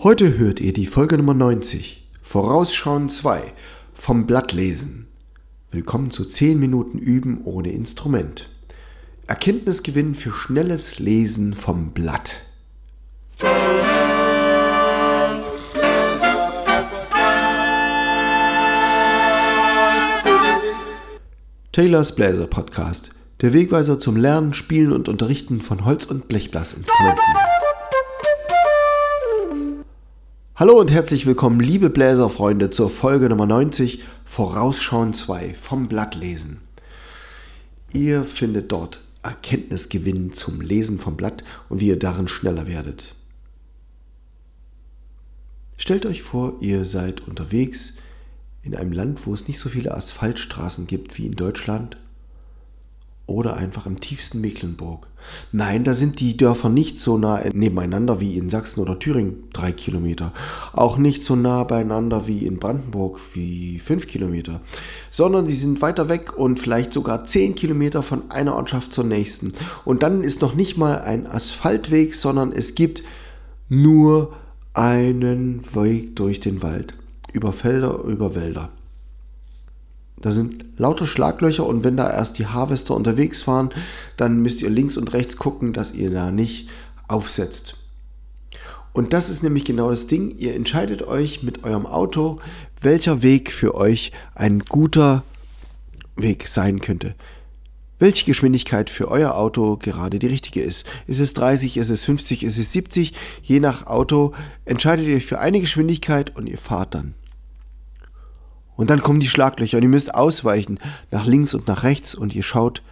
Heute hört ihr die Folge Nummer 90, Vorausschauen 2 vom Blattlesen. Willkommen zu 10 Minuten Üben ohne Instrument. Erkenntnisgewinn für schnelles Lesen vom Blatt. Taylors Bläser Podcast, der Wegweiser zum Lernen, Spielen und Unterrichten von Holz- und Blechblasinstrumenten. Hallo und herzlich willkommen, liebe Bläserfreunde, zur Folge Nummer 90 Vorausschauen 2 vom Blattlesen. Ihr findet dort Erkenntnisgewinn zum Lesen vom Blatt und wie ihr darin schneller werdet. Stellt euch vor, ihr seid unterwegs in einem Land, wo es nicht so viele Asphaltstraßen gibt wie in Deutschland oder einfach im tiefsten Mecklenburg. Nein, da sind die Dörfer nicht so nah nebeneinander wie in Sachsen oder Thüringen, drei Kilometer. Auch nicht so nah beieinander wie in Brandenburg, wie fünf Kilometer. Sondern sie sind weiter weg und vielleicht sogar zehn Kilometer von einer Ortschaft zur nächsten. Und dann ist noch nicht mal ein Asphaltweg, sondern es gibt nur einen Weg durch den Wald. Über Felder, über Wälder. Da sind lauter Schlaglöcher und wenn da erst die Harvester unterwegs waren, dann müsst ihr links und rechts gucken, dass ihr da nicht aufsetzt. Und das ist nämlich genau das Ding. Ihr entscheidet euch mit eurem Auto, welcher Weg für euch ein guter Weg sein könnte. Welche Geschwindigkeit für euer Auto gerade die richtige ist. Ist es 30, ist es 50, ist es 70? Je nach Auto entscheidet ihr euch für eine Geschwindigkeit und ihr fahrt dann. Und dann kommen die Schlaglöcher und ihr müsst ausweichen nach links und nach rechts und ihr schaut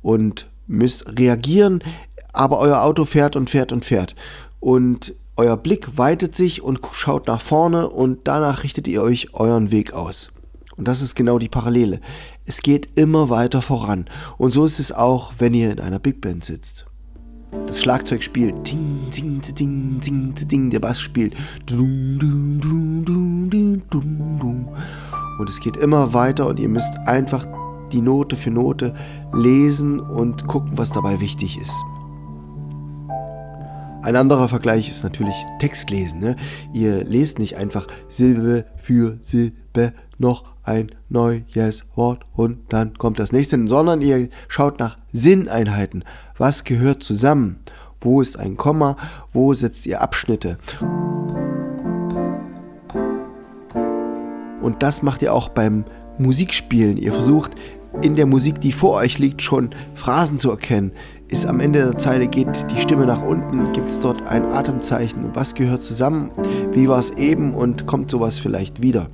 und müsst reagieren, aber euer Auto fährt und fährt und fährt. Und euer Blick weitet sich und schaut nach vorne und danach richtet ihr euch euren Weg aus. Und das ist genau die Parallele. Es geht immer weiter voran. Und so ist es auch, wenn ihr in einer Big Band sitzt. Das Schlagzeug spielt, ding, ding, ding, ding, ding, der Bass spielt, und es geht immer weiter und ihr müsst einfach die Note für Note lesen und gucken, was dabei wichtig ist. Ein anderer Vergleich ist natürlich Textlesen. Ne? Ihr lest nicht einfach Silbe für Silbe noch ein neues Wort und dann kommt das nächste, sondern ihr schaut nach Sinneinheiten. Was gehört zusammen? Wo ist ein Komma? Wo setzt ihr Abschnitte? Und das macht ihr auch beim Musikspielen. Ihr versucht in der Musik, die vor euch liegt, schon Phrasen zu erkennen. Ist am Ende der Zeile geht die Stimme nach unten, gibt es dort ein Atemzeichen, was gehört zusammen, wie war es eben und kommt sowas vielleicht wieder.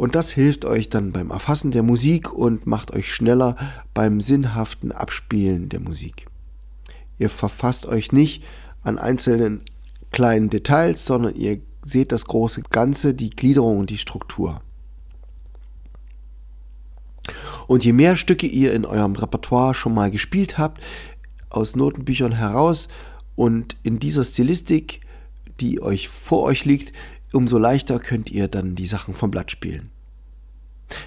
Und das hilft euch dann beim Erfassen der Musik und macht euch schneller beim sinnhaften Abspielen der Musik. Ihr verfasst euch nicht an einzelnen kleinen Details, sondern ihr seht das große Ganze, die Gliederung und die Struktur. Und je mehr Stücke ihr in eurem Repertoire schon mal gespielt habt, aus Notenbüchern heraus und in dieser Stilistik, die euch vor euch liegt, umso leichter könnt ihr dann die Sachen vom Blatt spielen.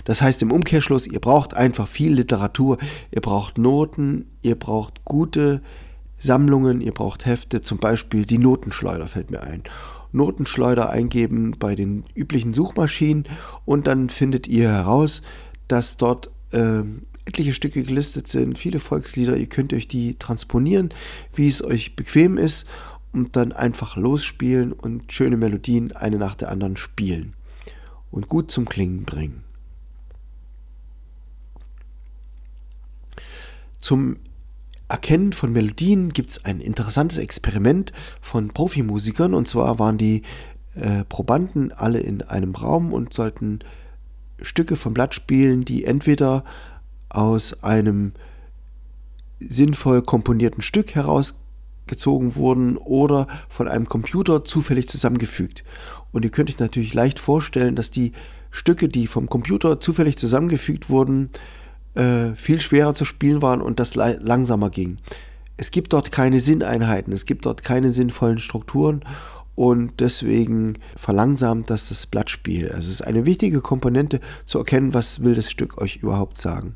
Das heißt im Umkehrschluss, ihr braucht einfach viel Literatur, ihr braucht Noten, ihr braucht gute Sammlungen, ihr braucht Hefte, zum Beispiel die Notenschleuder fällt mir ein. Notenschleuder eingeben bei den üblichen Suchmaschinen und dann findet ihr heraus, dass dort äh, etliche Stücke gelistet sind, viele Volkslieder. Ihr könnt euch die transponieren, wie es euch bequem ist und dann einfach losspielen und schöne Melodien eine nach der anderen spielen und gut zum Klingen bringen. Zum Erkennen von Melodien gibt es ein interessantes Experiment von Profimusikern. Und zwar waren die äh, Probanden alle in einem Raum und sollten Stücke vom Blatt spielen, die entweder aus einem sinnvoll komponierten Stück herausgezogen wurden oder von einem Computer zufällig zusammengefügt. Und ihr könnt euch natürlich leicht vorstellen, dass die Stücke, die vom Computer zufällig zusammengefügt wurden, äh, viel schwerer zu spielen waren und das langsamer ging. Es gibt dort keine Sinneinheiten, es gibt dort keine sinnvollen Strukturen und deswegen verlangsamt das das Blattspiel. Also es ist eine wichtige Komponente zu erkennen, was will das Stück euch überhaupt sagen.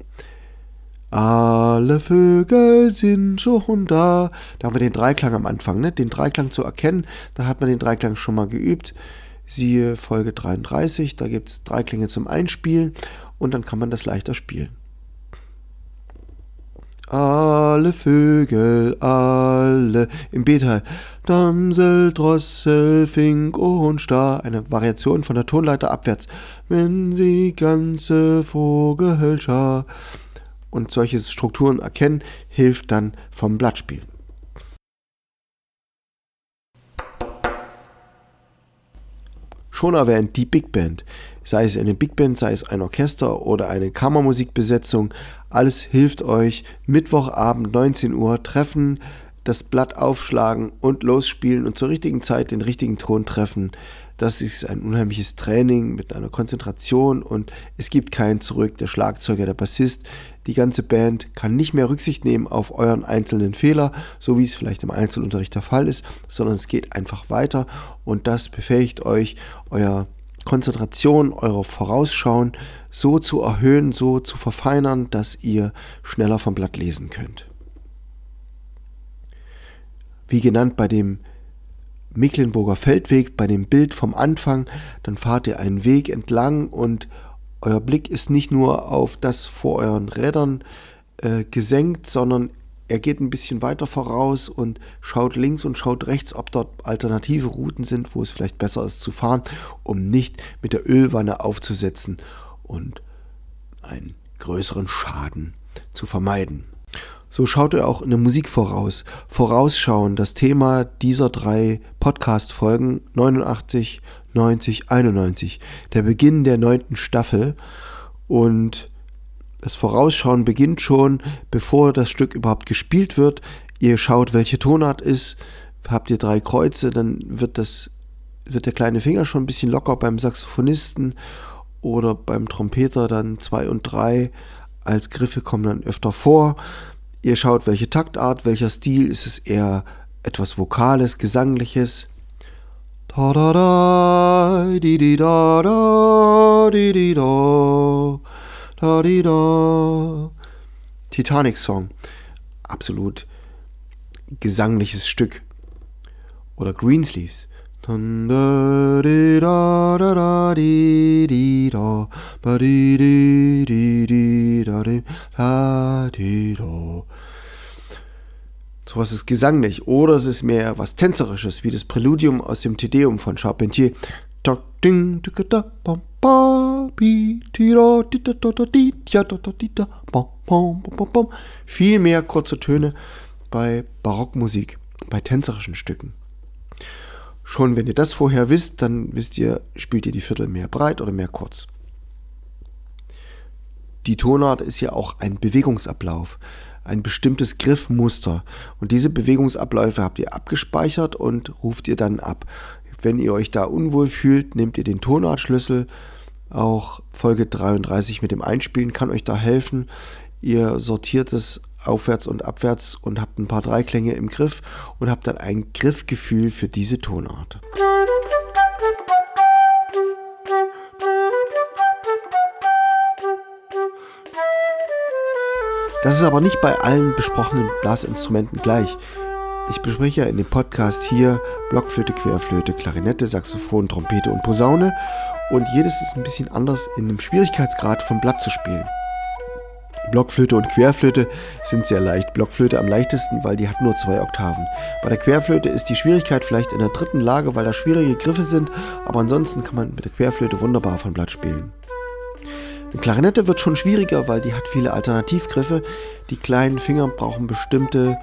Alle Vögel sind schon da. Da haben wir den Dreiklang am Anfang, ne? Den Dreiklang zu erkennen, da hat man den Dreiklang schon mal geübt. Siehe Folge 33, da gibt es Dreiklänge zum Einspielen und dann kann man das leichter spielen. Alle Vögel, alle im B-Teil. Damsel, Drossel, Fink und Star. Eine Variation von der Tonleiter abwärts. Wenn sie ganze Vogelschar und solche Strukturen erkennen, hilft dann vom Blattspielen. Schon erwähnt die Big Band. Sei es eine Big Band, sei es ein Orchester oder eine Kammermusikbesetzung. Alles hilft euch. Mittwochabend 19 Uhr treffen, das Blatt aufschlagen und losspielen und zur richtigen Zeit den richtigen Ton treffen. Das ist ein unheimliches Training mit einer Konzentration und es gibt keinen zurück. Der Schlagzeuger, der Bassist, die ganze Band kann nicht mehr Rücksicht nehmen auf euren einzelnen Fehler, so wie es vielleicht im Einzelunterricht der Fall ist, sondern es geht einfach weiter und das befähigt euch, euer Konzentration, eure Vorausschauen so zu erhöhen, so zu verfeinern, dass ihr schneller vom Blatt lesen könnt. Wie genannt bei dem Mecklenburger Feldweg bei dem Bild vom Anfang, dann fahrt ihr einen Weg entlang und euer Blick ist nicht nur auf das vor euren Rädern äh, gesenkt, sondern er geht ein bisschen weiter voraus und schaut links und schaut rechts, ob dort alternative Routen sind, wo es vielleicht besser ist zu fahren, um nicht mit der Ölwanne aufzusetzen und einen größeren Schaden zu vermeiden. So schaut er auch in der Musik voraus. Vorausschauen, das Thema dieser drei Podcast-Folgen 89, 90, 91. Der Beginn der neunten Staffel. Und das Vorausschauen beginnt schon, bevor das Stück überhaupt gespielt wird. Ihr schaut, welche Tonart ist. Habt ihr drei Kreuze, dann wird das wird der kleine Finger schon ein bisschen locker beim Saxophonisten oder beim Trompeter dann zwei und drei als Griffe kommen dann öfter vor. Ihr schaut, welche Taktart, welcher Stil, ist es eher etwas Vokales, Gesangliches. Titanic Song, absolut gesangliches Stück. Oder Greensleeves. Da. Sowas ist gesanglich oder es ist mehr was Tänzerisches, wie das Präludium aus dem Tedeum von Charpentier. Viel mehr kurze Töne bei Barockmusik, bei tänzerischen Stücken. Schon wenn ihr das vorher wisst, dann wisst ihr, spielt ihr die Viertel mehr breit oder mehr kurz. Die Tonart ist ja auch ein Bewegungsablauf, ein bestimmtes Griffmuster. Und diese Bewegungsabläufe habt ihr abgespeichert und ruft ihr dann ab. Wenn ihr euch da unwohl fühlt, nehmt ihr den Tonartschlüssel. Auch Folge 33 mit dem Einspielen kann euch da helfen. Ihr sortiert es aufwärts und abwärts und habt ein paar Dreiklänge im Griff und habt dann ein Griffgefühl für diese Tonart. Das ist aber nicht bei allen besprochenen Blasinstrumenten gleich. Ich bespreche ja in dem Podcast hier Blockflöte, Querflöte, Klarinette, Saxophon, Trompete und Posaune und jedes ist ein bisschen anders in dem Schwierigkeitsgrad vom Blatt zu spielen. Blockflöte und Querflöte sind sehr leicht. Blockflöte am leichtesten, weil die hat nur zwei Oktaven. Bei der Querflöte ist die Schwierigkeit vielleicht in der dritten Lage, weil da schwierige Griffe sind, aber ansonsten kann man mit der Querflöte wunderbar von Blatt spielen. Eine Klarinette wird schon schwieriger, weil die hat viele Alternativgriffe. Die kleinen Finger brauchen bestimmte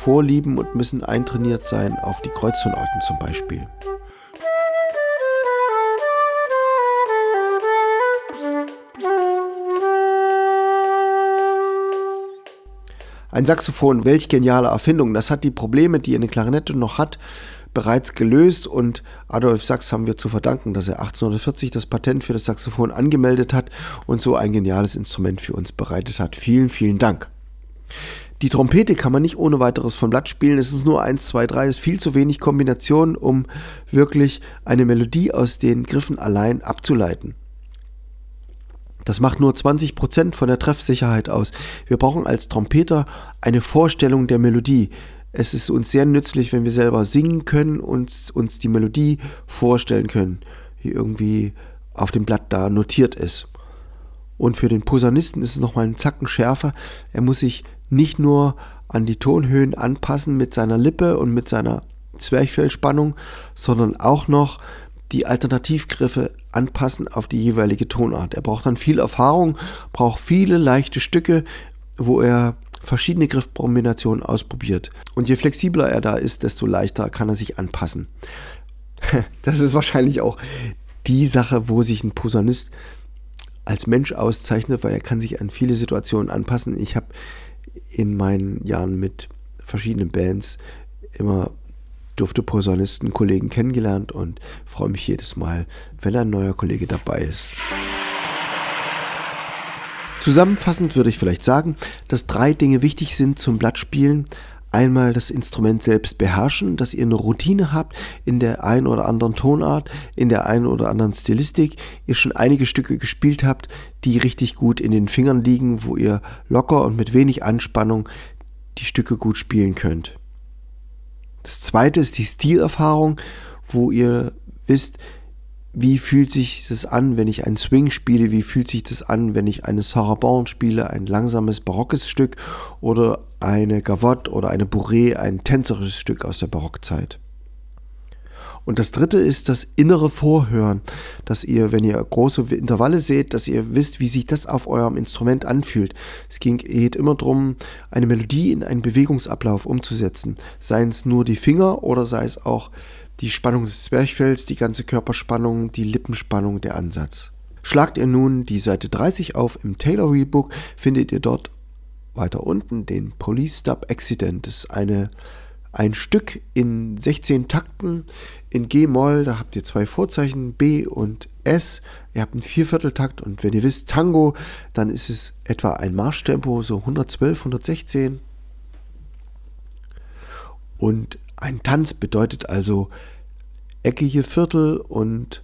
Vorlieben und müssen eintrainiert sein auf die Kreuztonarten zum Beispiel. Ein Saxophon, welch geniale Erfindung. Das hat die Probleme, die eine Klarinette noch hat, bereits gelöst und Adolf Sachs haben wir zu verdanken, dass er 1840 das Patent für das Saxophon angemeldet hat und so ein geniales Instrument für uns bereitet hat. Vielen, vielen Dank. Die Trompete kann man nicht ohne weiteres vom Blatt spielen. Es ist nur 1, 2, 3, es ist viel zu wenig Kombination, um wirklich eine Melodie aus den Griffen allein abzuleiten. Das macht nur 20% von der Treffsicherheit aus. Wir brauchen als Trompeter eine Vorstellung der Melodie. Es ist uns sehr nützlich, wenn wir selber singen können und uns die Melodie vorstellen können, die irgendwie auf dem Blatt da notiert ist. Und für den Posaunisten ist es nochmal einen Zacken schärfer. Er muss sich nicht nur an die Tonhöhen anpassen mit seiner Lippe und mit seiner Zwerchfellspannung, sondern auch noch die Alternativgriffe anpassen auf die jeweilige Tonart. Er braucht dann viel Erfahrung, braucht viele leichte Stücke, wo er verschiedene Griffkombinationen ausprobiert. Und je flexibler er da ist, desto leichter kann er sich anpassen. Das ist wahrscheinlich auch die Sache, wo sich ein Posaunist als Mensch auszeichnet, weil er kann sich an viele Situationen anpassen. Ich habe in meinen Jahren mit verschiedenen Bands immer durfte Posaunisten Kollegen kennengelernt und freue mich jedes Mal, wenn ein neuer Kollege dabei ist. Zusammenfassend würde ich vielleicht sagen, dass drei Dinge wichtig sind zum Blattspielen. Einmal das Instrument selbst beherrschen, dass ihr eine Routine habt in der einen oder anderen Tonart, in der einen oder anderen Stilistik, ihr schon einige Stücke gespielt habt, die richtig gut in den Fingern liegen, wo ihr locker und mit wenig Anspannung die Stücke gut spielen könnt. Das zweite ist die Stilerfahrung, wo ihr wisst, wie fühlt sich das an, wenn ich einen Swing spiele, wie fühlt sich das an, wenn ich eine Sarabande spiele, ein langsames barockes Stück oder eine Gavotte oder eine Bourrée, ein tänzerisches Stück aus der Barockzeit. Und das dritte ist das innere Vorhören, dass ihr, wenn ihr große Intervalle seht, dass ihr wisst, wie sich das auf eurem Instrument anfühlt. Es ging, geht immer darum, eine Melodie in einen Bewegungsablauf umzusetzen. Seien es nur die Finger oder sei es auch die Spannung des Zwerchfells, die ganze Körperspannung, die Lippenspannung, der Ansatz. Schlagt ihr nun die Seite 30 auf im Taylor Rebook, findet ihr dort weiter unten den Police Stub Accident. Das ist eine ein Stück in 16 Takten in G-Moll. Da habt ihr zwei Vorzeichen, B und S. Ihr habt einen Viervierteltakt und wenn ihr wisst Tango, dann ist es etwa ein Marschtempo, so 112, 116. Und ein Tanz bedeutet also eckige Viertel und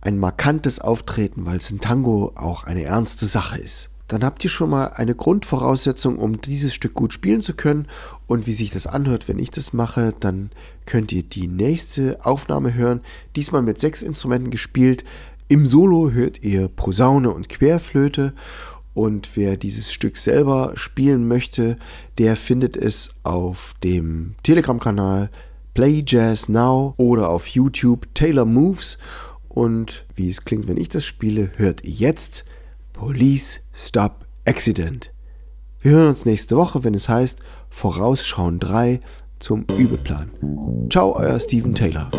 ein markantes Auftreten, weil es in Tango auch eine ernste Sache ist dann habt ihr schon mal eine Grundvoraussetzung, um dieses Stück gut spielen zu können. Und wie sich das anhört, wenn ich das mache, dann könnt ihr die nächste Aufnahme hören. Diesmal mit sechs Instrumenten gespielt. Im Solo hört ihr Posaune und Querflöte. Und wer dieses Stück selber spielen möchte, der findet es auf dem Telegram-Kanal Play Jazz Now oder auf YouTube Taylor Moves. Und wie es klingt, wenn ich das spiele, hört ihr jetzt Police Stop Accident. Wir hören uns nächste Woche, wenn es heißt Vorausschauen 3 zum Übeplan. Ciao, euer Steven Taylor.